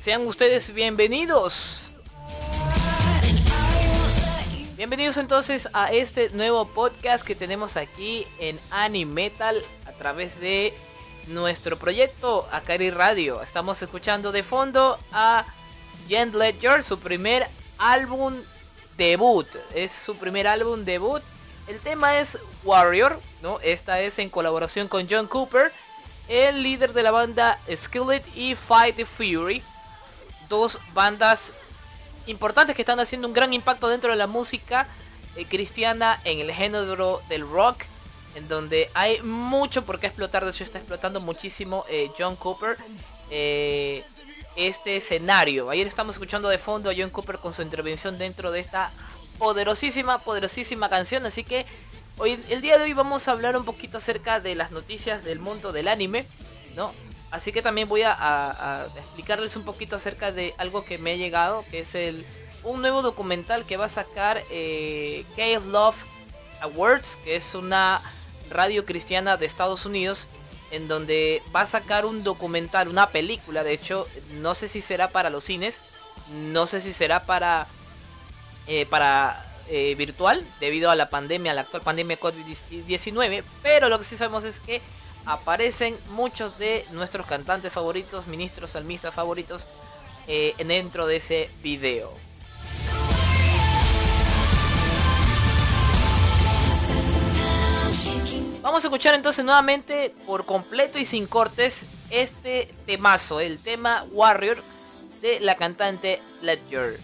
Sean ustedes bienvenidos. Bienvenidos entonces a este nuevo podcast que tenemos aquí en Animetal a través de nuestro proyecto Akari Radio. Estamos escuchando de fondo a Jen Ledger, su primer álbum debut. Es su primer álbum debut. El tema es Warrior, ¿no? Esta es en colaboración con John Cooper, el líder de la banda Skillet y Fight the Fury dos bandas importantes que están haciendo un gran impacto dentro de la música eh, cristiana en el género del rock en donde hay mucho por qué explotar de hecho está explotando muchísimo eh, John Cooper eh, este escenario. Ayer estamos escuchando de fondo a John Cooper con su intervención dentro de esta poderosísima poderosísima canción. Así que hoy el día de hoy vamos a hablar un poquito acerca de las noticias del mundo del anime no Así que también voy a, explicarles un poquito acerca de algo que me ha llegado, que es el un nuevo documental que va a sacar eh, Love Awards, que es una radio cristiana de Estados Unidos, en donde va a sacar un documental, una película, de hecho, no sé si será para los cines, no sé si será para, eh, para eh, virtual, debido a la pandemia, a la actual pandemia COVID-19, pero lo que sí sabemos es que aparecen muchos de nuestros cantantes favoritos, ministros salmistas favoritos eh, dentro de ese video. Vamos a escuchar entonces nuevamente por completo y sin cortes este temazo, el tema Warrior de la cantante Ledger.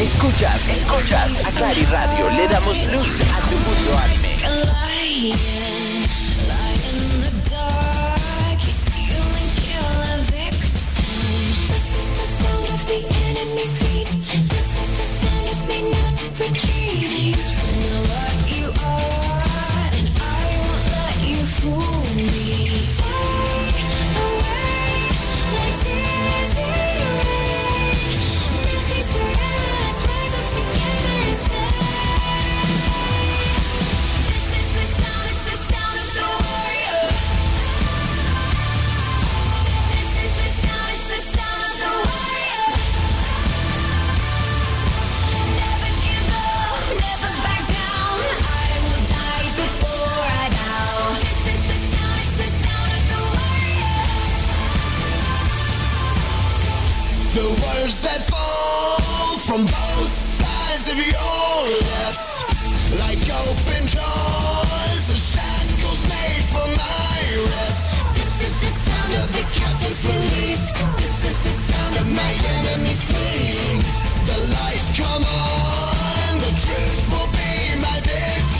Escuchas, escuchas a Clary Radio. Le damos luz a tu mundo anime. The words that fall from both sides of your lips Like open jaws and shackles made for my wrists This is the sound of the captain's release. This is the sound of my enemies fleeing. The lights come on, the truth will be my victory.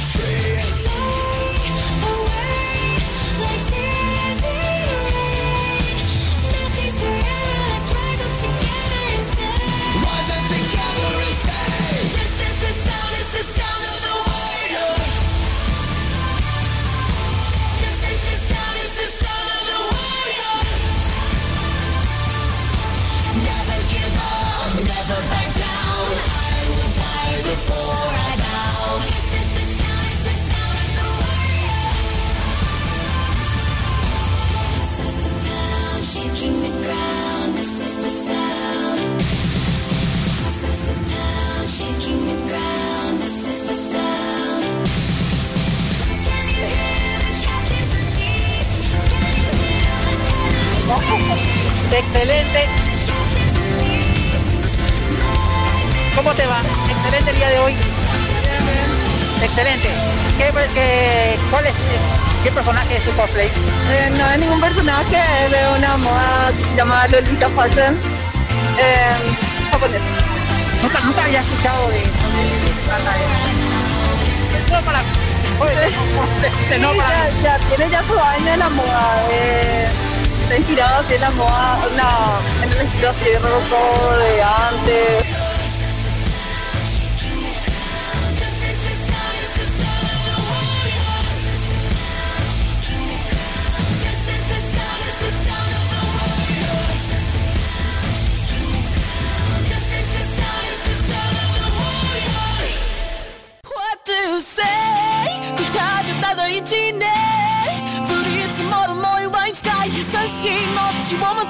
Excelente. ¿Cómo te va? Excelente el día de hoy. Excelente. ¿Qué, qué, cuál es, ¿Qué personaje es tu cosplay? Eh, no hay ningún personaje, es de una moda llamada Lolita Fashion. Eh. Nunca, nunca había escuchado de... de, de, para... Oye, sí, no para... ya, ya, tiene ya su año en la moda. Eh, está inspirado así en la moda, en el estilo así de de antes.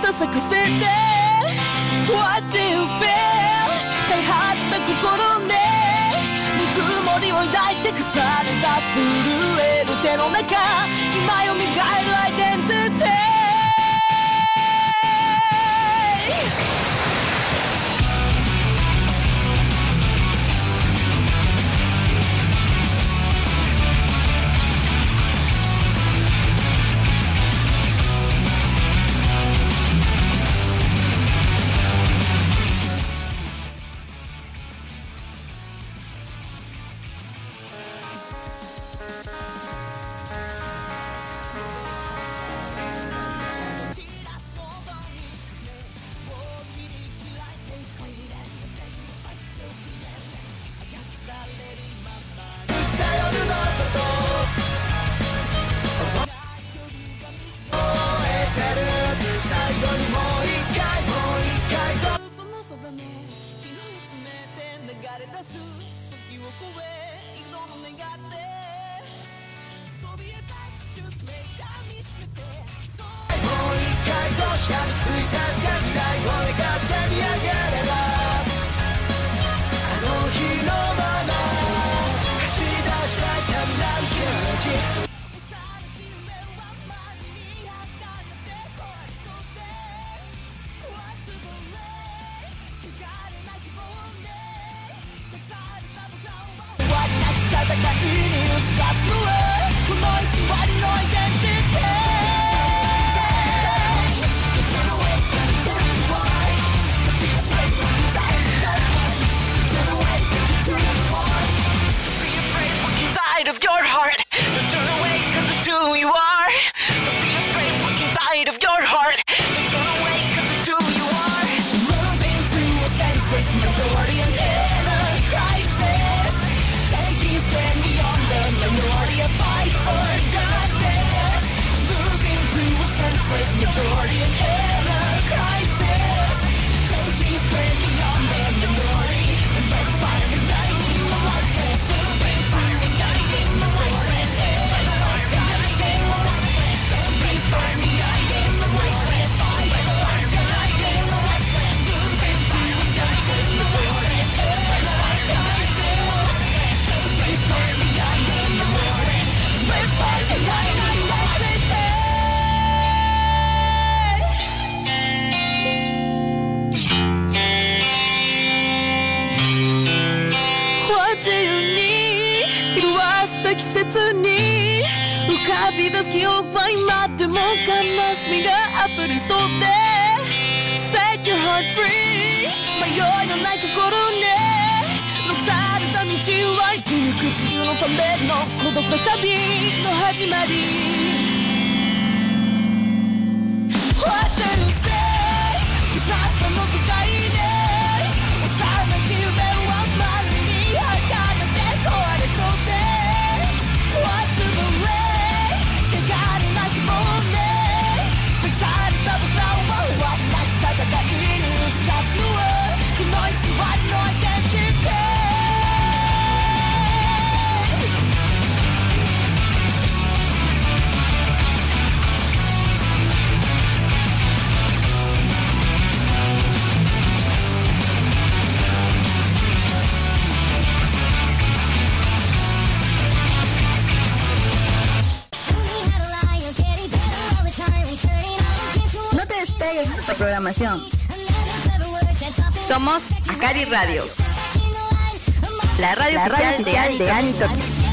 What do you feel? 飼い始めた心ねぬくもりを抱いて腐れた震える手の中。だけに打ち出すのはこの偽りの家です記憶は今でも悲しみが溢れそうで Set your heart free 迷いのない心ね残された道は行く自分のための孤独な旅の始まり Somos Akari Radio. La radio oficial de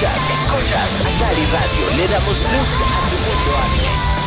Escuchas, escuchas Akari Radio. Le damos luz a tu mundo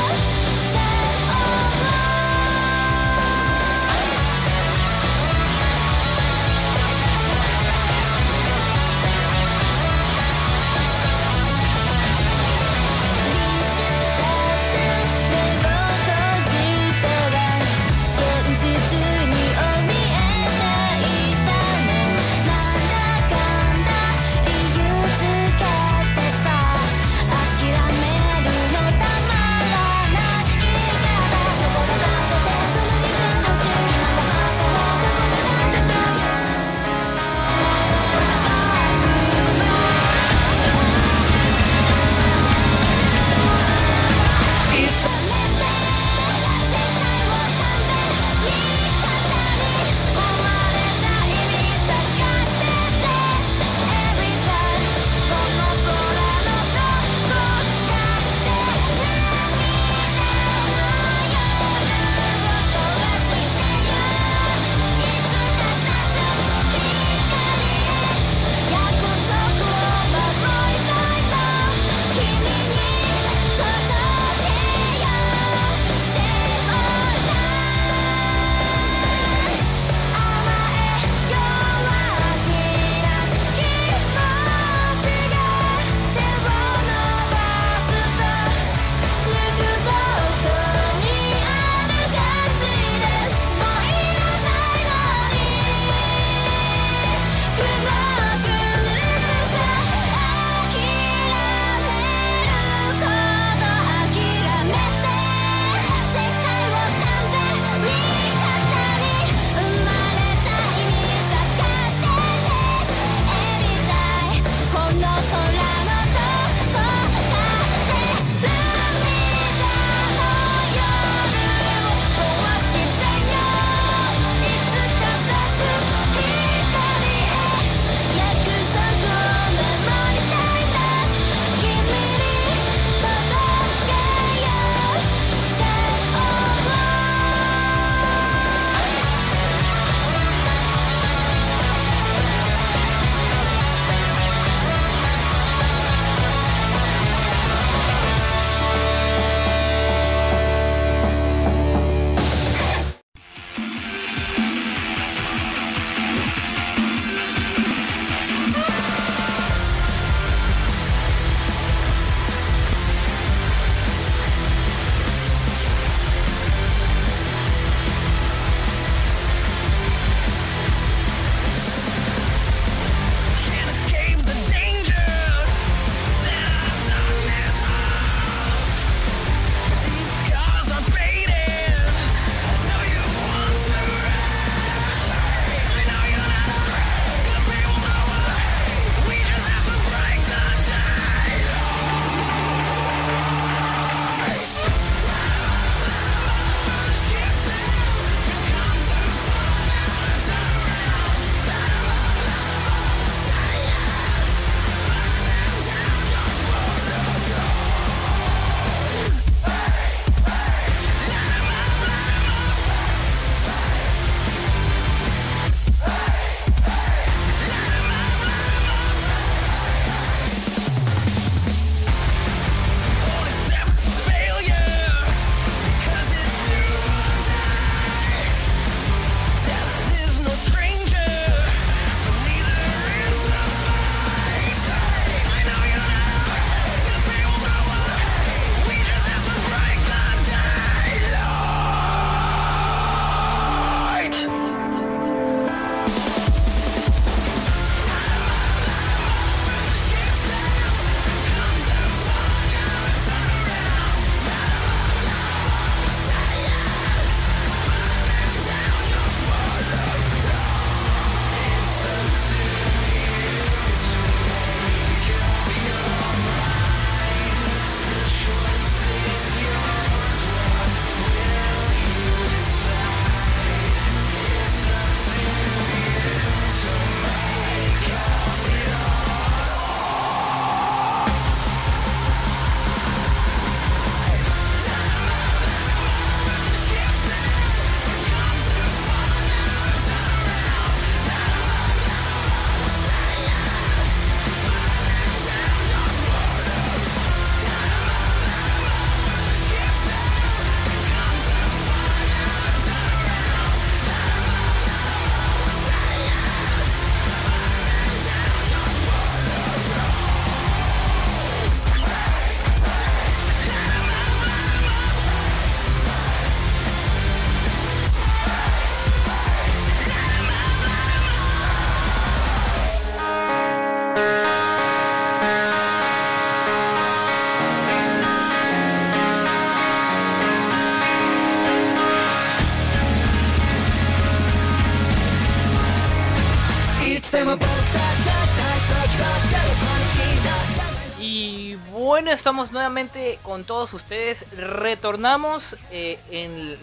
Y bueno, estamos nuevamente con todos ustedes. Retornamos eh, en,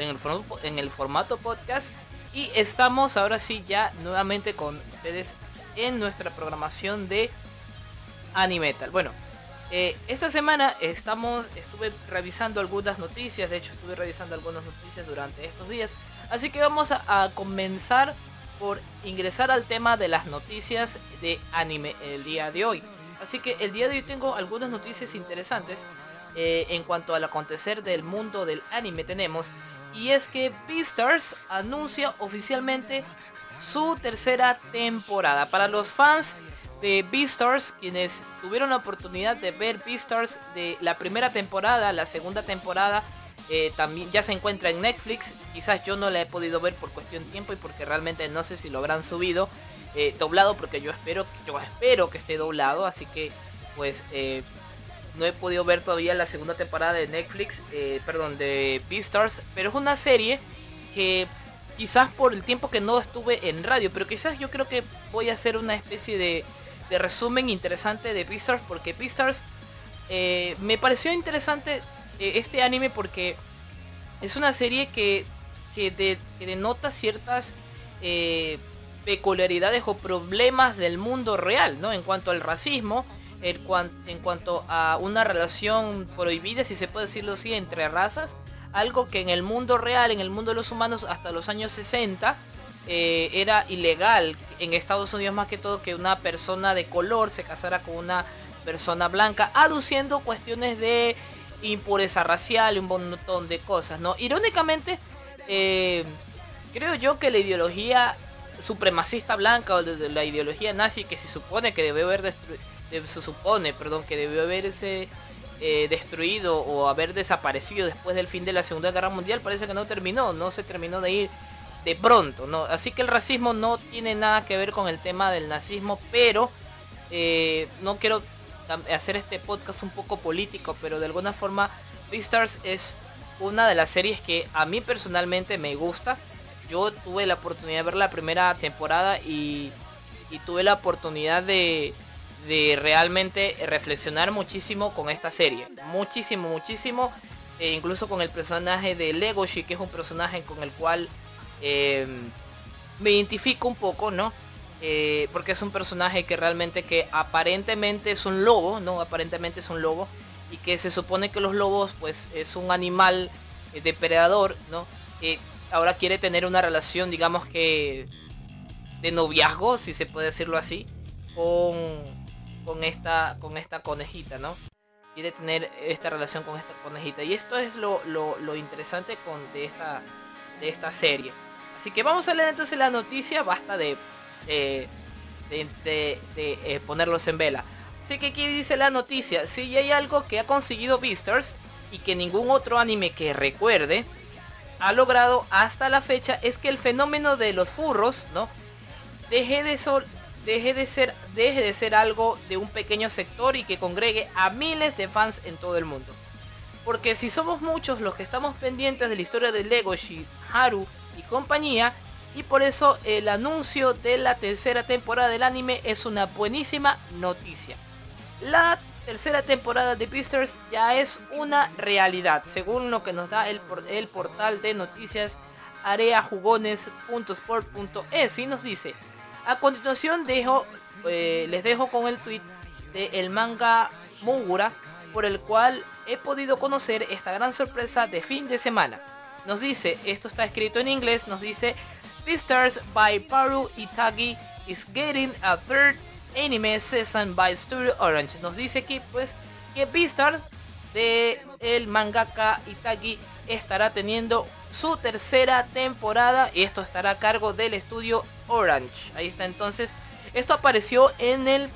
el, formato podcast y estamos ahora sí ya nuevamente con ustedes en nuestra programación de Animetal. Bueno, eh, esta semana estamos, estuve revisando algunas noticias, de hecho estuve revisando algunas noticias durante estos días, así que vamos a comenzar por ingresar al tema de las noticias de anime el día de hoy. Así que el día de hoy tengo algunas noticias interesantes eh, en cuanto al acontecer del mundo del anime tenemos. Y es que Beastars anuncia oficialmente su tercera temporada. Para los fans de Beastars, quienes tuvieron la oportunidad de ver Beastars de la primera temporada, la segunda temporada, eh, también ya se encuentra en Netflix. Quizás yo no la he podido ver por cuestión de tiempo y porque realmente no sé si lo habrán subido eh, doblado porque yo espero yo espero que esté doblado así que pues eh, no he podido ver todavía la segunda temporada de Netflix perdón de Beastars pero es una serie que quizás por el tiempo que no estuve en radio pero quizás yo creo que voy a hacer una especie de, de resumen interesante de Beastars porque Beastars me pareció interesante este anime porque es una serie que, que, de, que denota ciertas peculiaridades o problemas del mundo real, ¿no? En cuanto al racismo, el en cuanto a una relación prohibida, si se puede decirlo así, entre razas, algo que en el mundo real, en el mundo de los humanos, hasta los años 60, eh, era ilegal en Estados Unidos más que todo que una persona de color se casara con una persona blanca, aduciendo cuestiones de impureza racial y un montón de cosas, ¿no? Irónicamente, eh, creo yo que la ideología supremacista blanca o de, la ideología nazi que se supone que debe haber se supone, perdón, que debió haberse eh, destruido o haber desaparecido después del fin de la Segunda Guerra Mundial, parece que no terminó, no se terminó de ir de pronto, ¿no? Así que el racismo no tiene nada que ver con el tema del nazismo, pero eh, no quiero hacer este podcast un poco político, pero de alguna forma Beastars es una de las series que a mí personalmente me gusta yo tuve la oportunidad de ver la primera temporada y, tuve la oportunidad de, realmente reflexionar muchísimo con esta serie. Muchísimo, muchísimo. E incluso con el personaje de Legoshi, que es un personaje con el cual em, me identifico un poco, ¿no? Eh, porque es un personaje que realmente que aparentemente es un lobo, ¿no? Aparentemente es un lobo. Y que se supone que los lobos pues es un animal eh, depredador, ¿no? Eh, ahora quiere tener una relación, digamos que de noviazgo, si se puede decirlo así, con, con, esta, con esta conejita, ¿no? Quiere tener esta relación con esta conejita. Y esto es lo, lo, interesante con, de, esta, de esta serie. Así que vamos a leer entonces la noticia, basta de, de, eh, ponerlos en vela. Así que aquí dice la noticia, si hay algo que ha conseguido Beastars y que ningún otro anime que recuerde, ha logrado hasta la fecha es que el fenómeno de los furros, ¿no? Deje de, sol, deje de, ser, deje de ser algo de un pequeño sector y que congregue a miles de fans en todo el mundo. Porque si somos muchos los que estamos pendientes de la historia de Legoshi, Haru y compañía, y por eso el anuncio de la tercera temporada del anime es una buenísima noticia. La tercera temporada de Beastars ya es una realidad, según lo que nos da el, el portal de noticias areajugones.sport.es y nos dice, a continuación dejo, eh, les dejo con el tweet de el manga Mugura, por el cual he podido conocer esta gran sorpresa de fin de semana. Nos dice, esto está escrito en inglés, nos dice, Beastars by Paru Itagi is getting a third Anime Season by Studio Orange. Nos dice aquí pues que Beastars de el mangaka Itagi estará teniendo su tercera temporada y esto estará a cargo del estudio Orange. Ahí está entonces. Esto apareció en el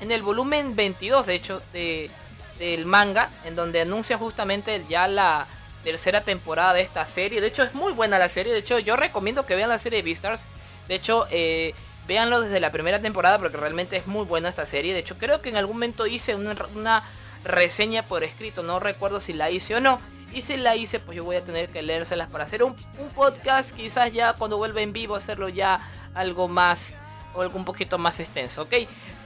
en el volumen 22 de hecho de, del manga en donde anuncia justamente ya la tercera temporada de esta serie. De hecho es muy buena la serie. De hecho yo recomiendo que vean la serie de Beastars. De hecho eh, Véanlo desde la primera temporada porque realmente es muy buena esta serie. De hecho, creo que en algún momento hice una, reseña por escrito. No recuerdo si la hice o no. Y si la hice, pues yo voy a tener que leérselas para hacer un, podcast. Quizás ya cuando vuelva en vivo hacerlo ya algo más o algo un poquito más extenso, ¿ok?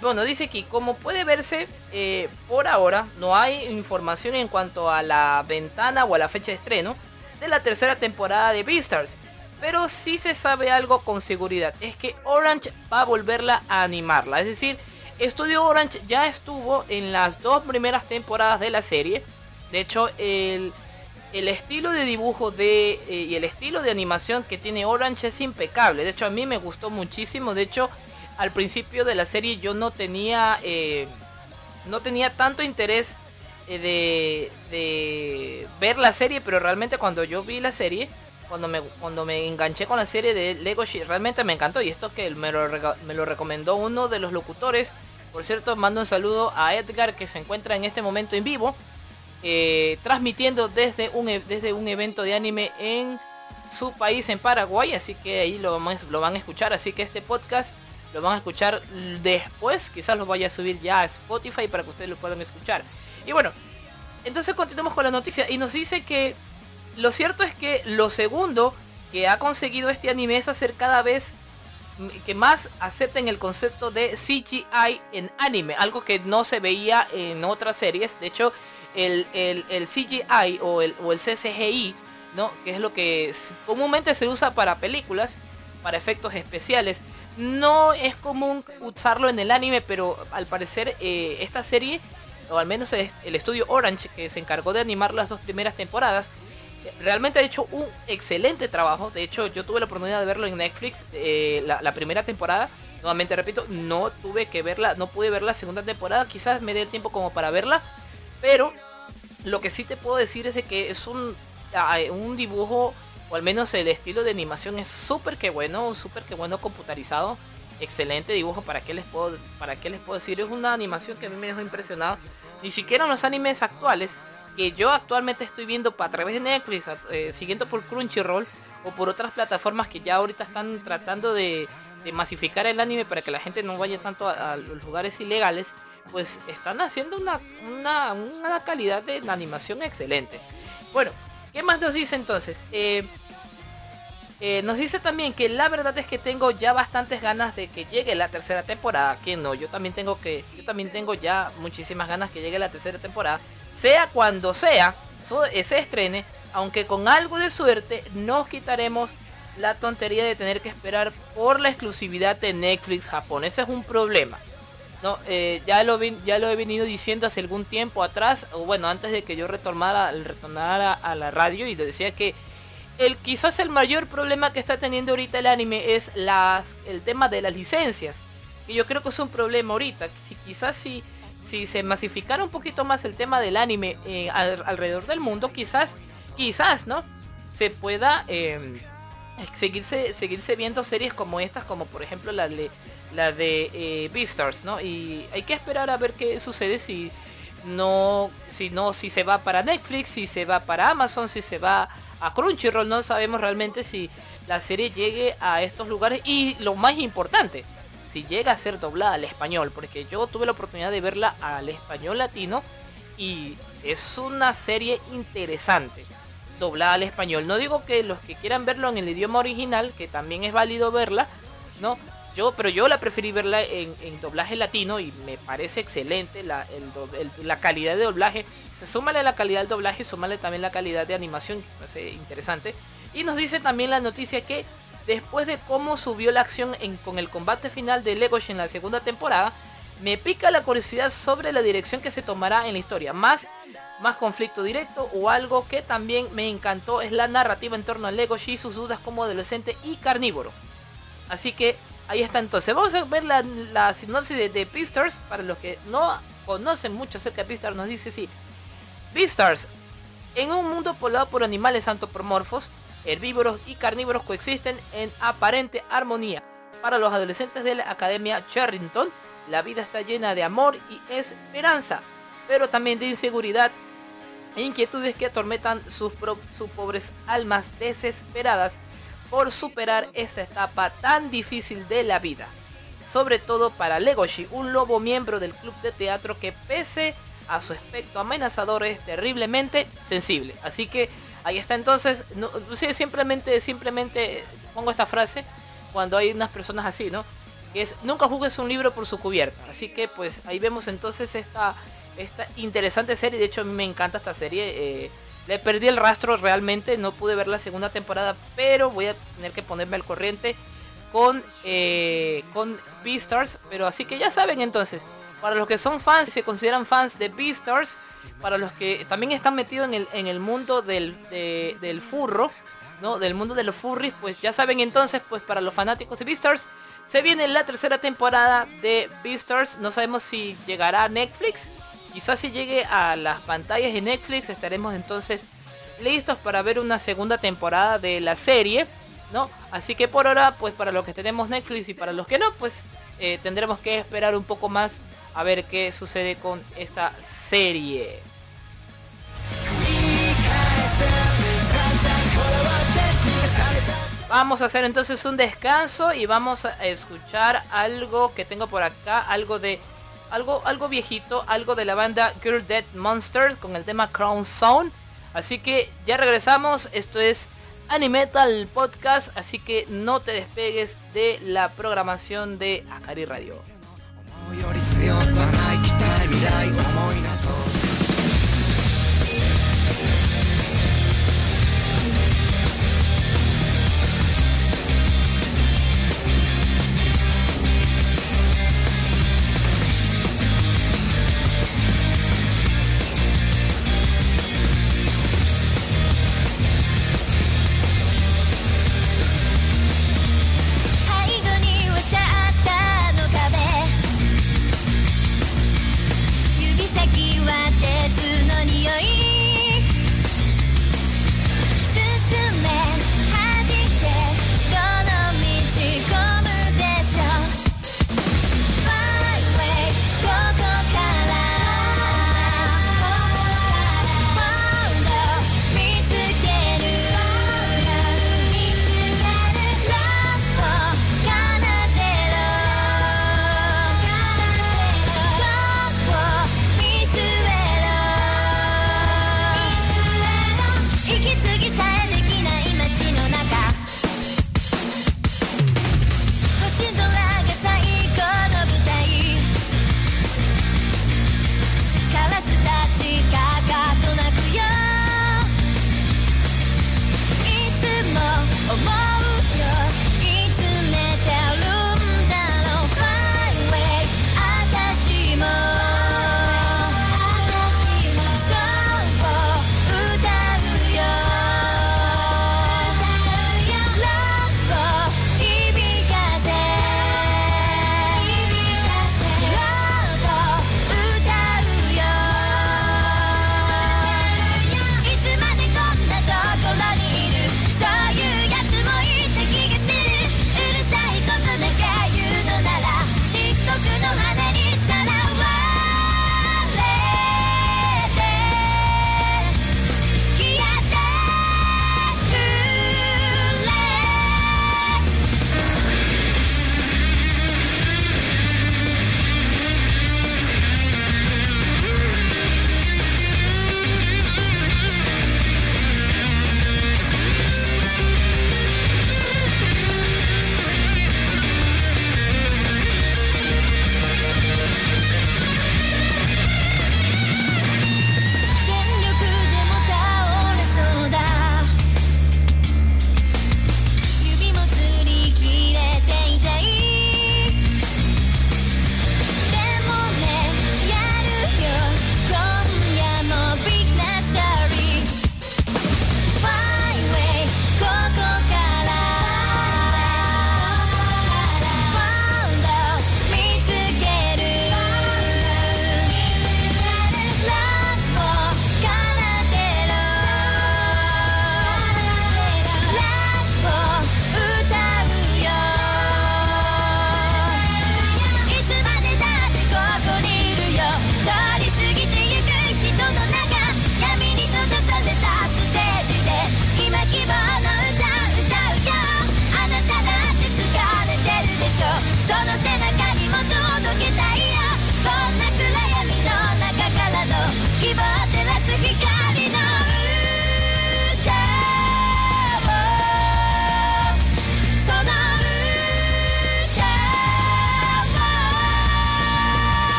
Bueno, dice aquí, como puede verse, eh, por ahora no hay información en cuanto a la ventana o a la fecha de estreno de la tercera temporada de Beastars. Pero sí se sabe algo con seguridad. Es que Orange va a volverla a animarla. Es decir, Estudio Orange ya estuvo en las dos primeras temporadas de la serie. De hecho, el, el estilo de dibujo de, eh, y el estilo de animación que tiene Orange es impecable. De hecho, a mí me gustó muchísimo. De hecho, al principio de la serie yo no tenía, eh, no tenía tanto interés eh, de, ver la serie. Pero realmente cuando yo vi la serie, cuando me, cuando me enganché con la serie de Lego realmente me encantó. Y esto que me lo, me lo recomendó uno de los locutores por cierto, mando un saludo a Edgar que se encuentra en este momento en vivo, eh, transmitiendo desde un, e, desde un evento de anime en su país, en Paraguay. Así que ahí lo, lo van a escuchar. Así que este podcast lo van a escuchar después. Quizás lo vaya a subir ya a Spotify para que ustedes lo puedan escuchar. Y bueno, entonces continuamos con la noticia. Y nos dice que lo cierto es que lo segundo que ha conseguido este anime es hacer cada vez que más acepten el concepto de CGI en anime, algo que no se veía en otras series. De hecho, el, CGI o el, o el CCGI, ¿no? que es lo que comúnmente se usa para películas, para efectos especiales, no es común usarlo en el anime, pero al parecer eh, esta serie, o al menos el estudio Orange, que se encargó de animar las dos primeras temporadas, realmente ha hecho un excelente trabajo. De hecho, yo tuve la oportunidad de verlo en Netflix eh, la, primera temporada. Nuevamente repito, no tuve que verla, no pude ver la segunda temporada. Quizás me dé el tiempo como para verla. Pero lo que sí te puedo decir es de que es un, un dibujo, o al menos el estilo de animación es súper que bueno, súper que bueno computarizado. Excelente dibujo, ¿para qué les puedo, para qué les puedo decir? Es una animación que a mí me dejó impresionado. Ni siquiera los animes actuales que yo actualmente estoy viendo a través de Netflix, eh, siguiendo por Crunchyroll o por otras plataformas que ya ahorita están tratando de, masificar el anime para que la gente no vaya tanto a, los lugares ilegales, pues están haciendo una, una, calidad de animación excelente. Bueno, ¿qué más nos dice entonces? Eh, eh, nos dice también que la verdad es que tengo ya bastantes ganas de que llegue la tercera temporada. Que no, yo también tengo que, yo también tengo ya muchísimas ganas que llegue la tercera temporada sea cuando sea, se estrene, aunque con algo de suerte nos quitaremos la tontería de tener que esperar por la exclusividad de Netflix Japón. Ese es un problema. No, eh, ya, lo ya lo he venido diciendo hace algún tiempo atrás, o bueno, antes de que yo retornara, retornara a la radio y decía que el quizás el mayor problema que está teniendo ahorita el anime es las, el tema de las licencias. Y yo creo que es un problema ahorita. Si quizás si si se masificara un poquito más el tema del anime eh, alrededor del mundo, quizás, quizás, ¿no? Se pueda em, seguirse, seguirse viendo series como estas, como por ejemplo la de, la de eh, Beastars, ¿no? Y hay que esperar a ver qué sucede si no, si no, si se va para Netflix, si se va para Amazon, si se va a Crunchyroll, no sabemos realmente si la serie llegue a estos lugares y lo más importante, si llega a ser doblada al español, porque yo tuve la oportunidad de verla al español latino y es una serie interesante doblada al español. No digo que los que quieran verlo en el idioma original, que también es válido verla, ¿no? Yo, pero yo la preferí verla en, doblaje latino y me parece excelente la, la calidad de doblaje. Se súmale la calidad del doblaje, súmale también la calidad de animación, que parece interesante. Y nos dice también la noticia que después de cómo subió la acción con el combate final de Legoshi en la segunda temporada, me pica la curiosidad sobre la dirección que se tomará en la historia. Más, más conflicto directo o algo que también me encantó es la narrativa en torno a Legoshi y sus dudas como adolescente y carnívoro. Así que ahí está entonces. Vamos a ver la, sinopsis de, de Beastars. Para los que no conocen mucho acerca de Beastars, nos dice sí. Beastars. En un mundo poblado por animales antropomorfos, herbívoros y carnívoros coexisten en aparente armonía. Para los adolescentes de la Academia Charrington, la vida está llena de amor y esperanza, pero también de inseguridad e inquietudes que atormentan sus pobres almas desesperadas por superar esa etapa tan difícil de la vida. Sobre todo para Legoshi, un lobo miembro del club de teatro que pese a su aspecto amenazador es terriblemente sensible. Así que Ahí está entonces, no, simplemente, simplemente pongo esta frase cuando hay unas personas así, ¿no? que es Nunca juzgues un libro por su cubierta. Así que pues ahí vemos entonces esta, esta interesante serie. De hecho me encanta esta serie. Eh, le perdí el rastro realmente, no pude ver la segunda temporada, pero voy a tener que ponerme al corriente con, eh, con Beastars. Pero así que ya saben entonces, para los que son fans y se consideran fans de Beastars, para los que también están metidos en el, en el mundo del, del furro, ¿no? Del mundo de los furries, pues ya saben entonces, pues para los fanáticos de Beastars, se viene la tercera temporada de Beastars. No sabemos si llegará Netflix. Quizás si llegue a las pantallas de Netflix estaremos entonces listos para ver una segunda temporada de la serie. ¿no? Así que por ahora, pues para los que tenemos Netflix y para los que no, pues eh, tendremos que esperar un poco más a ver qué sucede con esta serie. Vamos a hacer entonces un descanso y vamos a escuchar algo que tengo por acá, algo de algo algo viejito, algo de la banda Girl Dead Monsters con el tema Crown Zone. Así que ya regresamos, esto es Animetal Podcast, así que no te despegues de la programación de Akari Radio.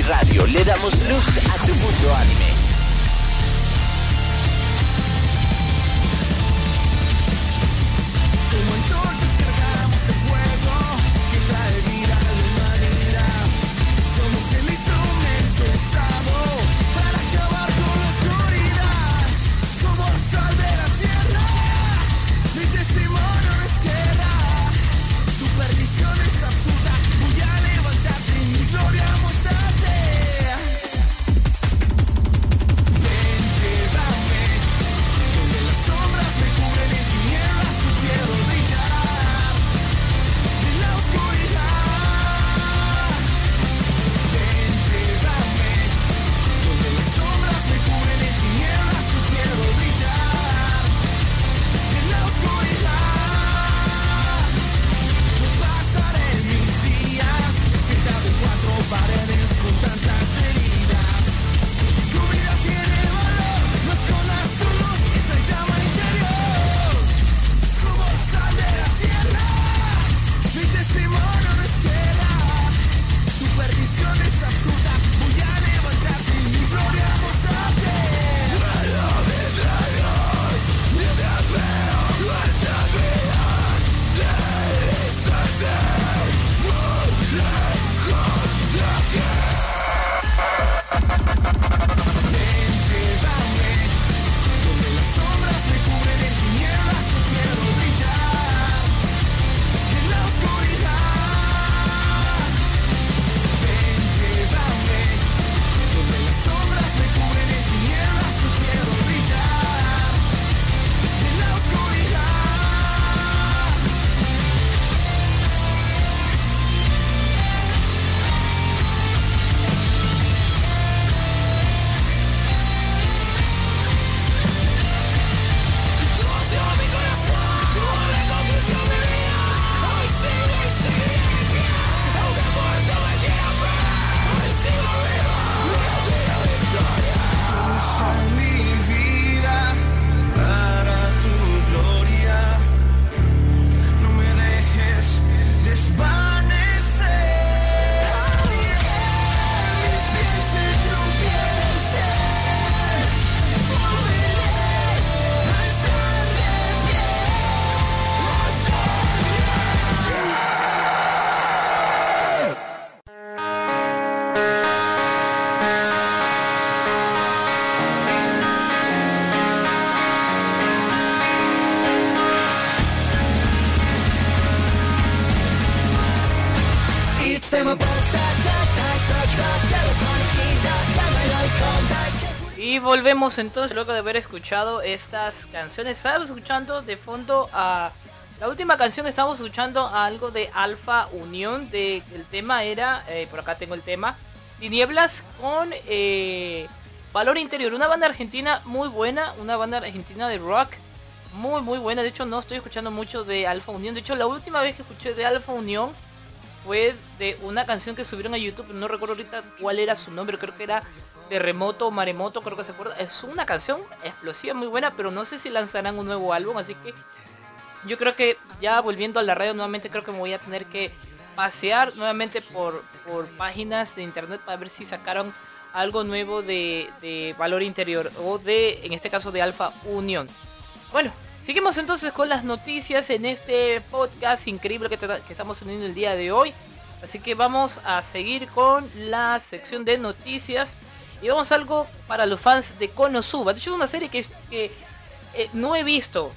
Radio. Le damos luz a tu mundo anime. Entonces luego de haber escuchado estas canciones. Estábamos escuchando de fondo a... La última canción estábamos escuchando algo de Alfa Unión. De, el tema era, eh, por acá tengo el tema, Tinieblas con eh, Valor Interior. Una banda argentina muy buena, una banda argentina de rock. Muy muy buena. De hecho no estoy escuchando mucho de Alfa Unión. De hecho la última vez que escuché de Alfa Unión fue de una canción que subieron a YouTube, no recuerdo ahorita cuál era su nombre, creo que era Terremoto Maremoto, creo que se acuerda. Es una canción explosiva, muy buena, pero no sé si lanzarán un nuevo álbum, así que yo creo que ya volviendo a la radio nuevamente creo que me voy a tener que pasear nuevamente por, por páginas de internet para ver si sacaron algo nuevo de, de valor interior o de, en este caso, de Alfa Unión. Bueno, seguimos entonces con las noticias en este podcast increíble que, estamos teniendo el día de hoy. Así que vamos a seguir con la sección de noticias. Y vamos a algo para los fans de Konosuba. De hecho es una serie que, eh, no he visto.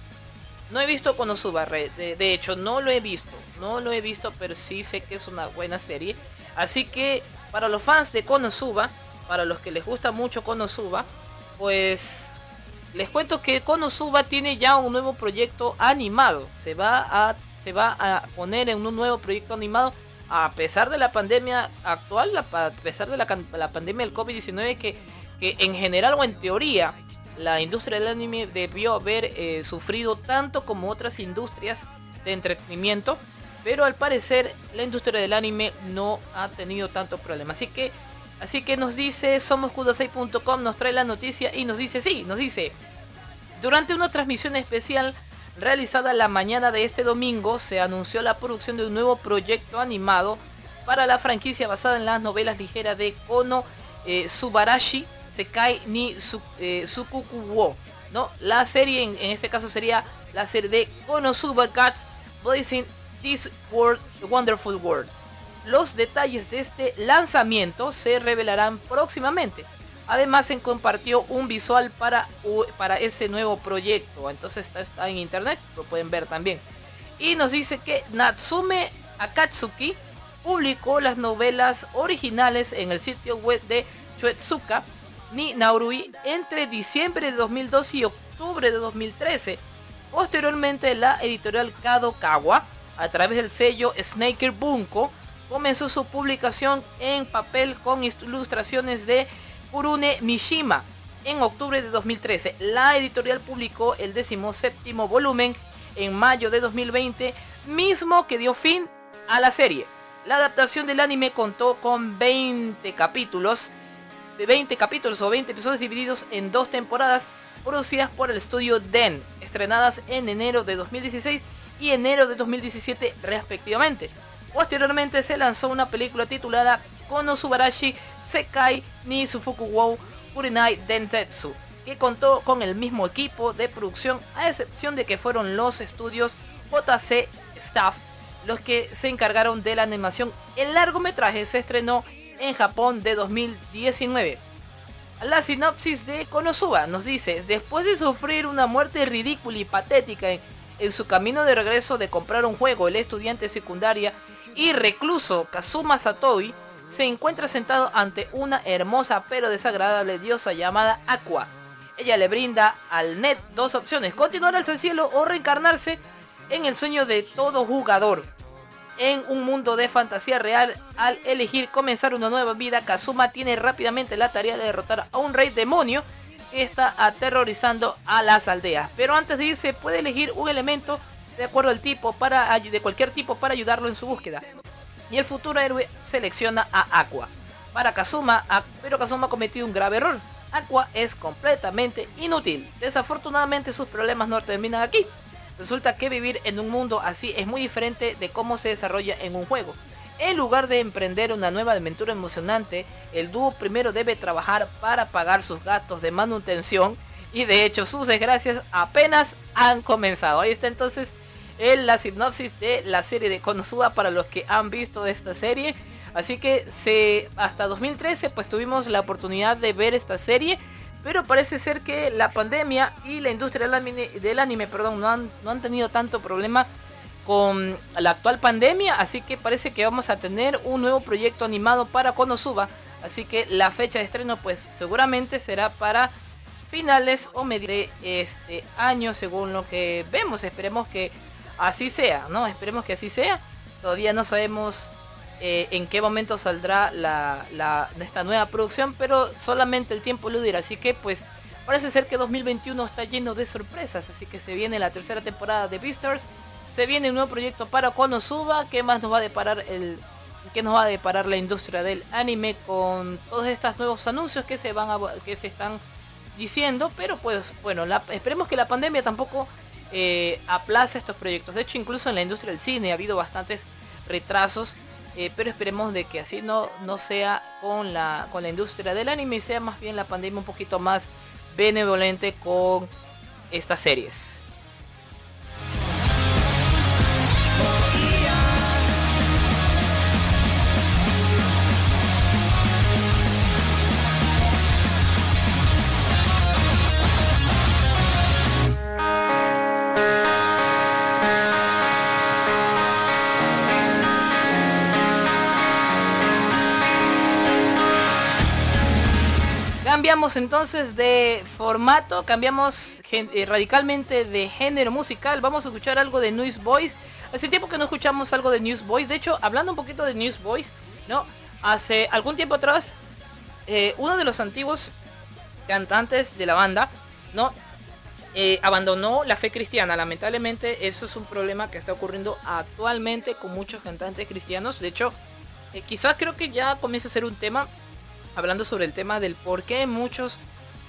No he visto Konosuba, de, de hecho no lo he visto. No lo he visto, pero sí sé que es una buena serie. Así que para los fans de Konosuba, para los que les gusta mucho Konosuba, pues les cuento que Konosuba tiene ya un nuevo proyecto animado. Se va a se va a poner en un nuevo proyecto animado a pesar de la pandemia actual, a pesar de la, pandemia del COVID-19 que, que en general o en teoría la industria del anime debió haber eh, sufrido tanto como otras industrias de entretenimiento, pero al parecer la industria del anime no ha tenido tanto problema. Así que así que nos dice somoscudasei.com nos trae la noticia y nos dice sí, nos dice durante una transmisión especial realizada la mañana de este domingo se anunció la producción de un nuevo proyecto animado para la franquicia basada en las novelas ligeras de Kono eh, Subarashi Sekai ni Su, eh, Sukuku wo. ¿no? La serie en, en este caso sería la serie de Konosuba Cats Blazing This World, Wonderful World. Los detalles de este lanzamiento se revelarán próximamente. Además se compartió un visual para, para ese nuevo proyecto. Entonces está, en internet, lo pueden ver también. Y nos dice que Natsume Akatsuki publicó las novelas originales en el sitio web de Chuetsuka ni Naurui entre diciembre de 2012 y octubre de 2013. Posteriormente la editorial Kadokawa, a través del sello Snaker Bunko, comenzó su publicación en papel con ilustraciones de Kurune Mishima en octubre de 2013. La editorial publicó el 17 volumen en mayo de 2020, mismo que dio fin a la serie. La adaptación del anime contó con 20 capítulos, de 20 capítulos o 20 episodios divididos en dos temporadas producidas por el estudio Den, estrenadas en enero de 2016 y enero de 2017 respectivamente. Posteriormente se lanzó una película titulada Konosubarashi Sekai ni Sufuku Kurinai Dentetsu, que contó con el mismo equipo de producción a excepción de que fueron los estudios JC Staff los que se encargaron de la animación. El largometraje se estrenó en Japón de 2019. La sinopsis de Konosuba nos dice, después de sufrir una muerte ridícula y patética en, en su camino de regreso de comprar un juego, el estudiante secundaria y recluso Kazuma Satobi se encuentra sentado ante una hermosa pero desagradable diosa llamada Aqua. Ella le brinda al Net dos opciones, continuar al cielo o reencarnarse en el sueño de todo jugador. En un mundo de fantasía real, al elegir comenzar una nueva vida, Kazuma tiene rápidamente la tarea de derrotar a un rey demonio que está aterrorizando a las aldeas. Pero antes de irse puede elegir un elemento de acuerdo al tipo para de cualquier tipo para ayudarlo en su búsqueda. Y el futuro héroe selecciona a Aqua. Para Kazuma, pero Kazuma ha cometido un grave error. Aqua es completamente inútil. Desafortunadamente sus problemas no terminan aquí. Resulta que vivir en un mundo así es muy diferente de cómo se desarrolla en un juego. En lugar de emprender una nueva aventura emocionante, el dúo primero debe trabajar para pagar sus gastos de manutención y de hecho sus desgracias apenas han comenzado. Ahí está entonces el- la sinopsis de la serie de Konosuba para los que han visto esta serie. Así que se, hasta 2013 pues tuvimos la oportunidad de ver esta serie. Pero parece ser que la pandemia y la industria del anime, del anime perdón, no, han, no han tenido tanto problema con la actual pandemia. Así que parece que vamos a tener un nuevo proyecto animado para Konosuba. Así que la fecha de estreno pues seguramente será para finales o medio de este año según lo que vemos. Esperemos que así sea, ¿no? Esperemos que así sea. Todavía no sabemos eh, en qué momento saldrá la, la- esta nueva producción, pero solamente el tiempo lo dirá. Así que pues parece ser que 2021 está lleno de sorpresas. Así que se viene la tercera temporada de Beastars. Se viene un nuevo proyecto para Konosuba. ¿Qué más nos va a deparar el qué nos va a deparar la industria del anime con todos estos nuevos anuncios que se van a, que se están diciendo? Pero pues bueno, la- esperemos que la pandemia tampoco eh, aplace estos proyectos. De hecho, incluso en la industria del cine ha habido bastantes retrasos. eh, pero esperemos de que así no, no sea con la, con la industria del anime y sea más bien la pandemia un poquito más benevolente con estas series. Cambiamos entonces de formato, cambiamos eh, radicalmente de género musical. Vamos a escuchar algo de Newsboys. Hace tiempo que no escuchamos algo de Newsboys. De hecho, hablando un poquito de Newsboys, ¿no? Hace algún tiempo atrás, eh, uno de los antiguos cantantes de la banda, ¿no? Eh, abandonó la fe cristiana. Lamentablemente, eso es un problema que está ocurriendo actualmente con muchos cantantes cristianos. De hecho, quizás creo que ya comienza a ser un tema hablando sobre el tema del por qué muchos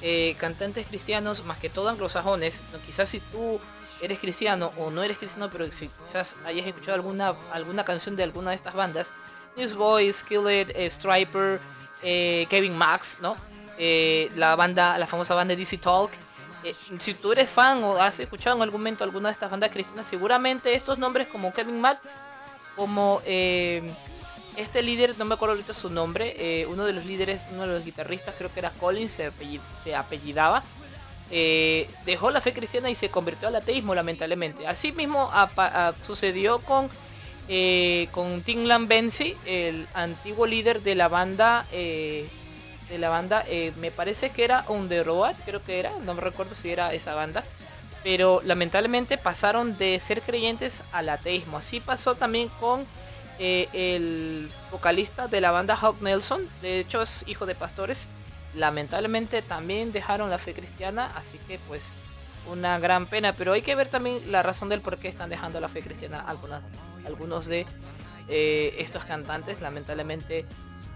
eh, cantantes cristianos, más que todo anglosajones, quizás si tú eres cristiano o no eres cristiano, pero si quizás hayas escuchado alguna, alguna canción de alguna de estas bandas, Newsboys, Skillet, eh, Striper, eh, Kevin Max, ¿no? Eh, la banda, la famosa banda DC Talk. Si tú eres fan o has escuchado en algún momento alguna de estas bandas cristianas, seguramente estos nombres como Kevin Max, como este líder, no me acuerdo ahorita su nombre, eh, uno de los líderes, uno de los guitarristas, creo que era Collins, se, apelli- se apellidaba, eh, dejó la fe cristiana y se convirtió al ateísmo lamentablemente. Así mismo sucedió con, eh, con Tim Lambensi, el antiguo líder de la banda, eh, de la banda, me parece que era On creo que era, no me recuerdo si era esa banda. Pero lamentablemente pasaron de ser creyentes al ateísmo. Así pasó también con eh, el vocalista de la banda Hawk Nelson. De hecho es hijo de pastores. Lamentablemente también dejaron la fe cristiana. Así que pues una gran pena. Pero hay que ver también la razón del por qué están dejando la fe cristiana algunos de eh, estos cantantes. Lamentablemente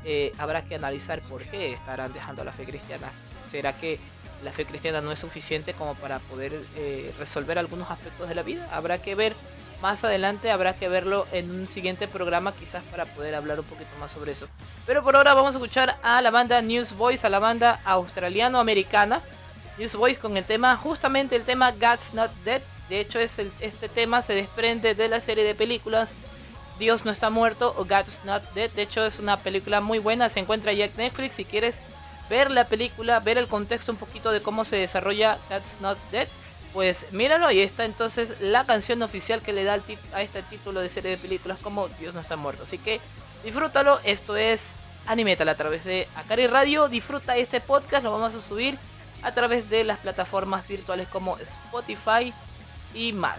eh, habrá que analizar por qué estarán dejando la fe cristiana. ¿Será que la fe cristiana no es suficiente como para poder resolver algunos aspectos de la vida? Habrá que ver más adelante, habrá que verlo en un siguiente programa quizás para poder hablar un poquito más sobre eso. Pero por ahora vamos a escuchar a la banda Newsboys, a la banda australiano-americana. Newsboys con el tema, justamente el tema God's Not Dead. De hecho, es este tema se desprende de la serie de películas Dios no está muerto o God's Not Dead. De hecho es una película muy buena, se encuentra ya en Netflix. Si quieres ver la película, ver el contexto un poquito de cómo se desarrolla God's Not Dead, pues míralo. Ahí está entonces la canción oficial que le da a este título de serie de películas como Dios no está muerto. Así que disfrútalo. Esto es Animetal a través de Akari Radio. Disfruta este podcast, lo vamos a subir a través de las plataformas virtuales como Spotify y más.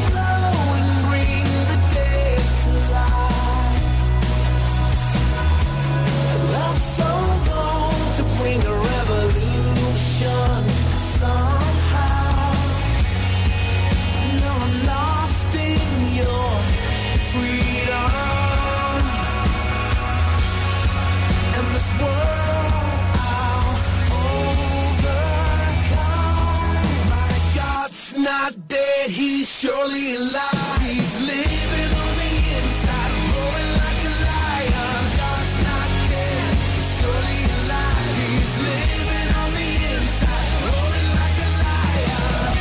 he's surely alive. He's living on the inside, roaring like a lion. God's not dead, surely alive. He's living on the inside, roaring like a lion.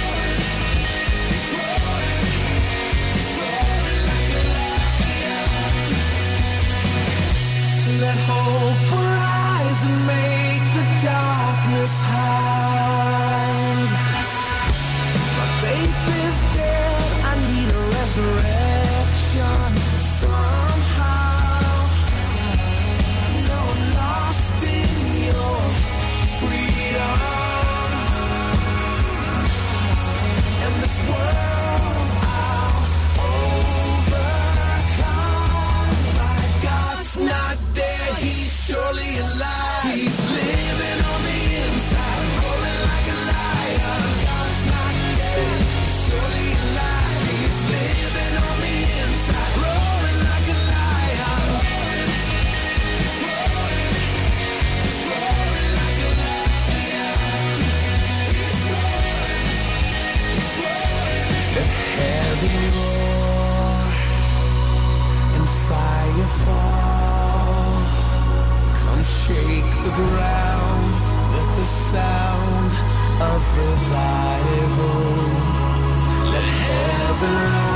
Let hope ground with the sound of revival. Let heaven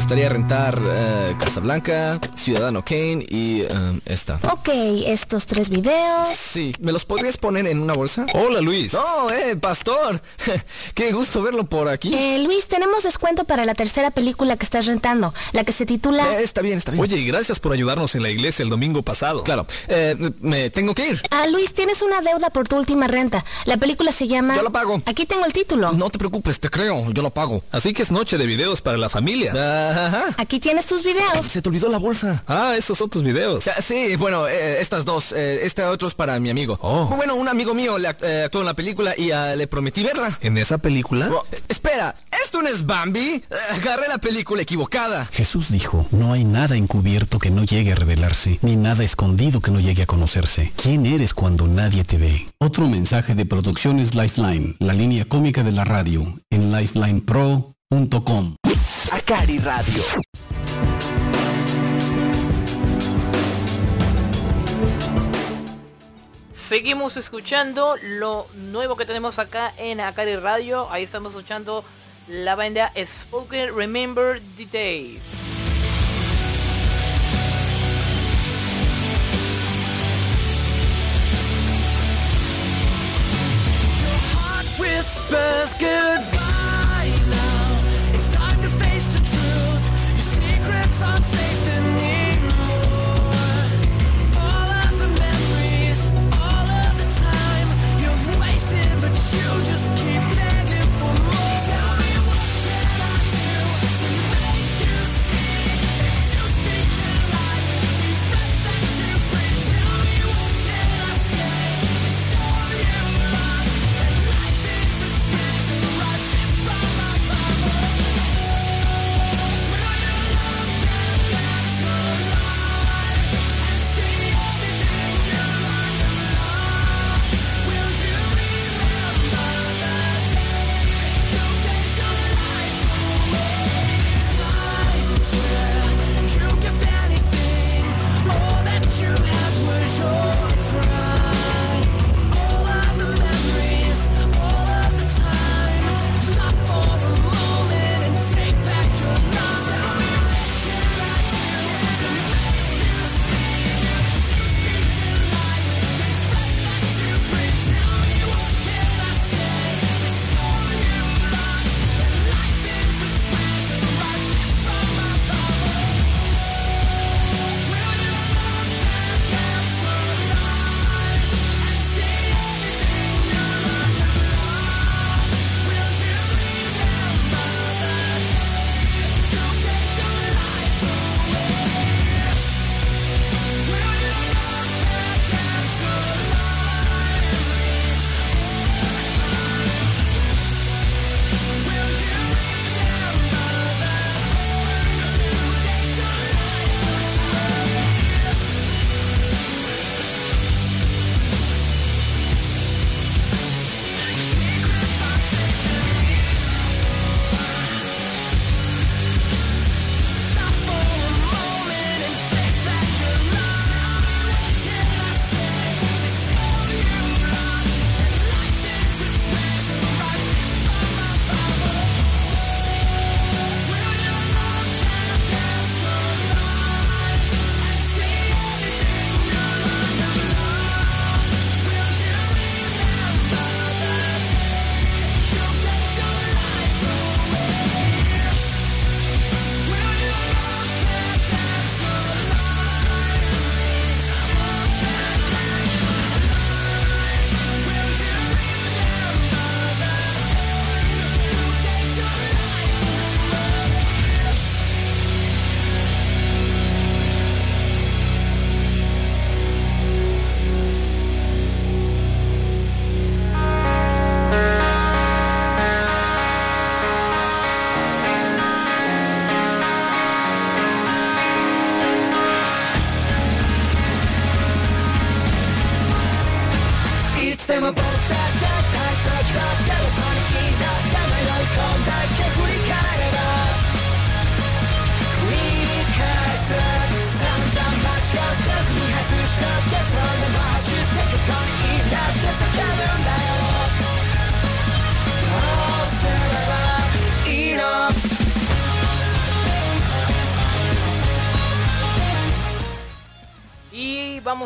gustaría rentar eh, Casablanca, Ciudadano Kane y eh, esta. Ok, estos tres videos. Sí, ¿me los podrías poner en una bolsa? Hola Luis. No, eh, pastor. Qué gusto verlo por aquí. Eh, Luis, tenemos descuento para la tercera película que estás rentando, la que se titula... Eh, está bien, está bien. Oye, y gracias por ayudarnos en la iglesia el domingo pasado. Claro, eh, me tengo que ir. Ah, Luis, tienes una deuda por tu última renta. La película se llama... Yo la pago. Aquí tengo el título. No te preocupes, te creo, yo lo pago. Así que es noche de videos para la familia. Ajá. Aquí tienes tus videos. Se te olvidó la bolsa. Ah, esos son tus videos. Ah, Sí, bueno, eh, estas dos. Eh, este otro es para mi amigo. Oh. Bueno, un amigo mío le act- eh, actuó en la película y ah, le prometí verla. ¿En esa película? Oh, espera, ¿esto no es Bambi? Agarré la película equivocada. Jesús dijo, no hay nada encubierto que no llegue a revelarse, ni nada escondido que no llegue a conocerse. ¿Quién eres cuando nadie te ve? Otro mensaje de Producciones Lifeline, la línea cómica de la radio, en lifelinepro.com. Acari Radio. Seguimos escuchando lo nuevo que tenemos acá en Akari Radio. Ahí estamos escuchando la banda Spoken Remember the Day. whispers goodbye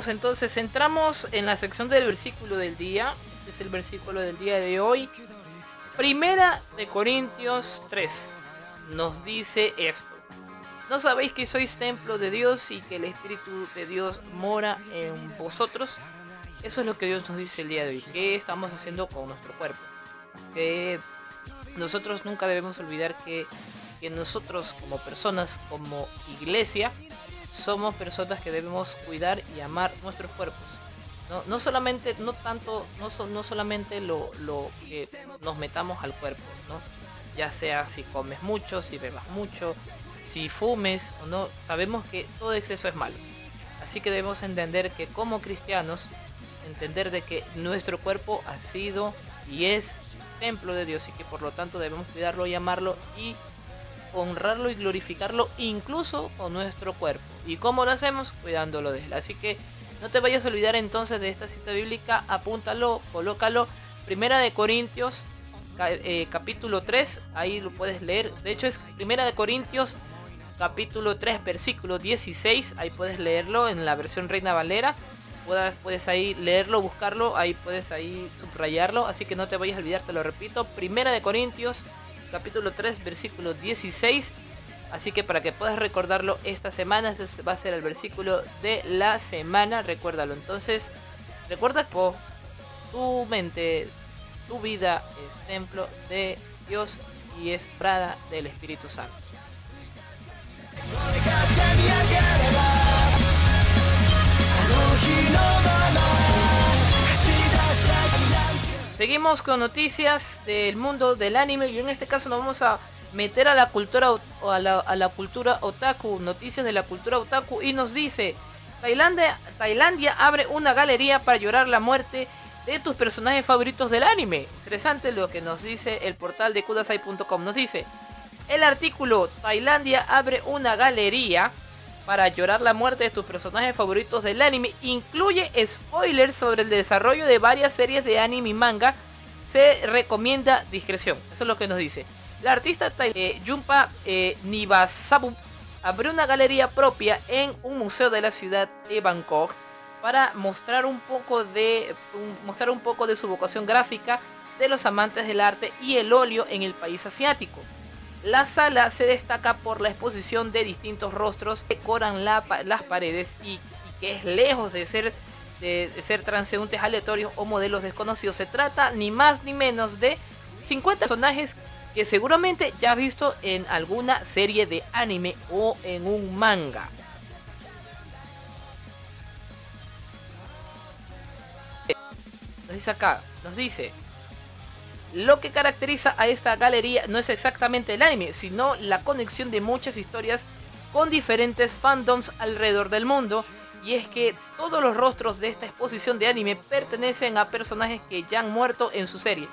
entonces, entramos en la sección del versículo del día. Este es el versículo del día de hoy. Primera de Corintios 3 nos dice esto. ¿No sabéis que sois templo de Dios y que el Espíritu de Dios mora en vosotros? Eso es lo que Dios nos dice el día de hoy. ¿Qué estamos haciendo con nuestro cuerpo? Que nosotros nunca debemos olvidar que, que nosotros como personas, como iglesia, somos personas que debemos cuidar y amar nuestros cuerpos. No, no solamente, no tanto, no, so- no solamente lo, lo que nos metamos al cuerpo, ¿no? Ya sea si comes mucho, si bebas mucho, si fumes no, sabemos que todo exceso es malo. Así que debemos entender que como cristianos, entender de que nuestro cuerpo ha sido y es templo de Dios y que por lo tanto debemos cuidarlo y amarlo y honrarlo y glorificarlo incluso con nuestro cuerpo. ¿Y cómo lo hacemos? Cuidándolo de él. Así que no te vayas a olvidar entonces de esta cita bíblica, apúntalo, colócalo. Primera de Corintios, eh, capítulo 3, ahí lo puedes leer. De hecho es Primera de Corintios, capítulo 3, versículo 16, ahí puedes leerlo en la versión Reina Valera. Puedes, puedes ahí leerlo, buscarlo, ahí puedes ahí subrayarlo, así que no te vayas a olvidar, te lo repito. Primera de Corintios, capítulo 3, versículo 16. Así que para que puedas recordarlo esta semana, ese va a ser el versículo de la semana, recuérdalo. Entonces, recuerda que tu mente, tu vida es templo de Dios y es prada del Espíritu Santo. Seguimos con noticias del mundo del anime y en este caso nos vamos a meter a la cultura a la, a la cultura otaku, noticias de la cultura otaku y nos dice Tailandia, Tailandia abre una galería para llorar la muerte de tus personajes favoritos del anime. Interesante lo que nos dice el portal de kudasai.com. Nos dice el artículo Tailandia abre una galería para llorar la muerte de tus personajes favoritos del anime. Incluye spoilers sobre el desarrollo de varias series de anime y manga. Se recomienda discreción. Eso es lo que nos dice. La artista eh, Jumpa eh, Nivasabu abrió una galería propia en un museo de la ciudad de Bangkok para mostrar un poco de mostrar un poco de su vocación gráfica de los amantes del arte y el óleo en el país asiático. La sala se destaca por la exposición de distintos rostros que decoran las paredes y, y que es lejos de ser, de, de ser transeúntes aleatorios o modelos desconocidos. Se trata ni más ni menos de 50 personajes que seguramente ya has visto en alguna serie de anime o en un manga. Nos dice acá, nos dice, lo que caracteriza a esta galería no es exactamente el anime, sino la conexión de muchas historias con diferentes fandoms alrededor del mundo. Y es que todos los rostros de esta exposición de anime pertenecen a personajes que ya han muerto en su serie.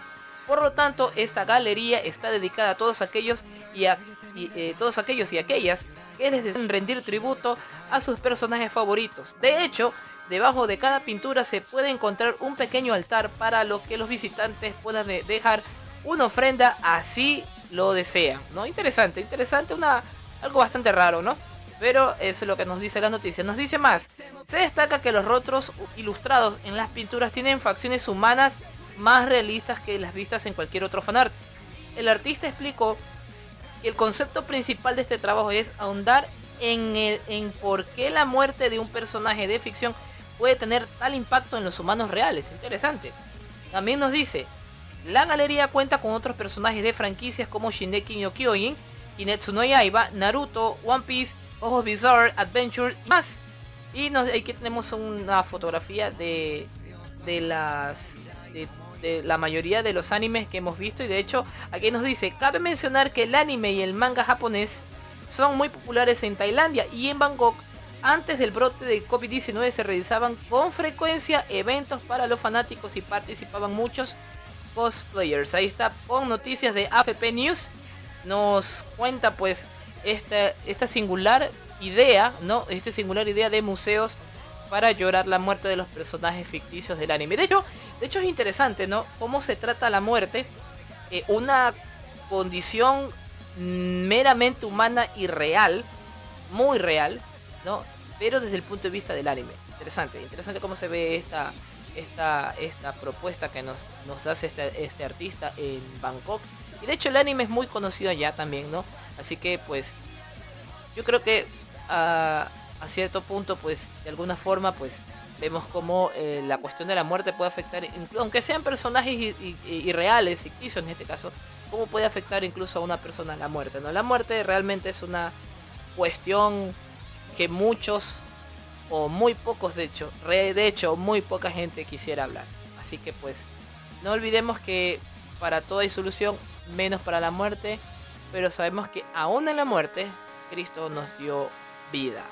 Por lo tanto, esta galería está dedicada a todos aquellos y a eh, todos aquellos y aquellas que les desean rendir tributo a sus personajes favoritos. De hecho, debajo de cada pintura se puede encontrar un pequeño altar para lo que los visitantes puedan de- dejar una ofrenda así lo desean, ¿no? Interesante, interesante, una algo bastante raro, ¿no? Pero eso es lo que nos dice la noticia. Nos dice más. Se destaca que los rostros ilustrados en las pinturas tienen facciones humanas más realistas que las vistas en cualquier otro fanart. El artista explicó que el concepto principal de este trabajo es ahondar en, el, en por qué la muerte de un personaje de ficción puede tener tal impacto en los humanos reales. Interesante. También nos dice, la galería cuenta con otros personajes de franquicias como Shingeki no Kyojin, Kimetsu no Yaiba, Naruto, One Piece, Ojos Bizarre, Adventure y más. Y nos, aquí tenemos una fotografía de, de las de, la mayoría de los animes que hemos visto y de hecho aquí nos dice cabe mencionar que el anime y el manga japonés son muy populares en Tailandia y en Bangkok antes del brote del COVID-19 se realizaban con frecuencia eventos para los fanáticos y participaban muchos cosplayers. Ahí está con noticias de AFP News. Nos cuenta pues esta, esta singular idea, ¿no? Esta singular idea de museos para llorar la muerte de los personajes ficticios del anime. De hecho, de hecho es interesante, ¿no? Cómo se trata la muerte, eh, una condición meramente humana y real, muy real, ¿no? Pero desde el punto de vista del anime. interesante, interesante cómo se ve esta, esta, esta propuesta que nos, nos hace este, este artista en Bangkok. Y de hecho el anime es muy conocido allá también, ¿no? Así que pues yo creo que a, a cierto punto pues de alguna forma pues vemos como eh, la cuestión de la muerte puede afectar, aunque sean personajes irreales, ficticios en este caso, cómo puede afectar incluso a una persona la muerte. ¿no? La muerte realmente es una cuestión que muchos o muy pocos de hecho, de hecho muy poca gente quisiera hablar. Así que pues no olvidemos que para todo hay solución, menos para la muerte, pero sabemos que aún en la muerte Cristo nos dio vida.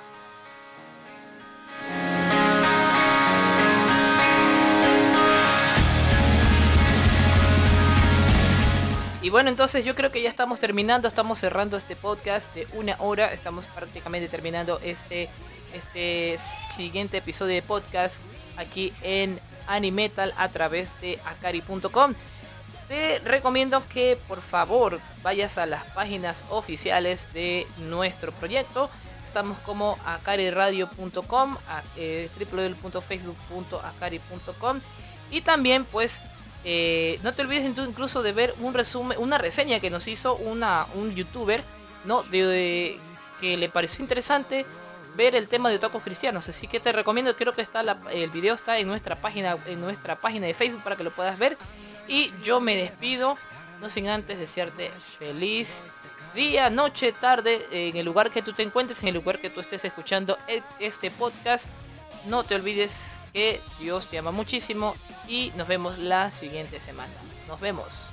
Y bueno, entonces yo creo que ya estamos terminando, estamos cerrando este podcast de una hora, estamos prácticamente terminando este, este siguiente episodio de podcast aquí en Animetal a través de akari.com. Te recomiendo que por favor vayas a las páginas oficiales de nuestro proyecto. Estamos como acariradio.com, a- eh, www.facebook.acari.com y también pues eh, no te olvides incluso de ver un resumen, una reseña que nos hizo una, un youtuber, ¿no? De, que le pareció interesante ver el tema de tacos cristianos. Así que te recomiendo, creo que está el video está en nuestra página, en nuestra página de Facebook para que lo puedas ver. Y yo me despido, no sin antes desearte feliz día, noche, tarde, en el lugar que tú te encuentres, en el lugar que tú estés escuchando e- este podcast. No te olvides que Dios te ama muchísimo y nos vemos la siguiente semana. Nos vemos.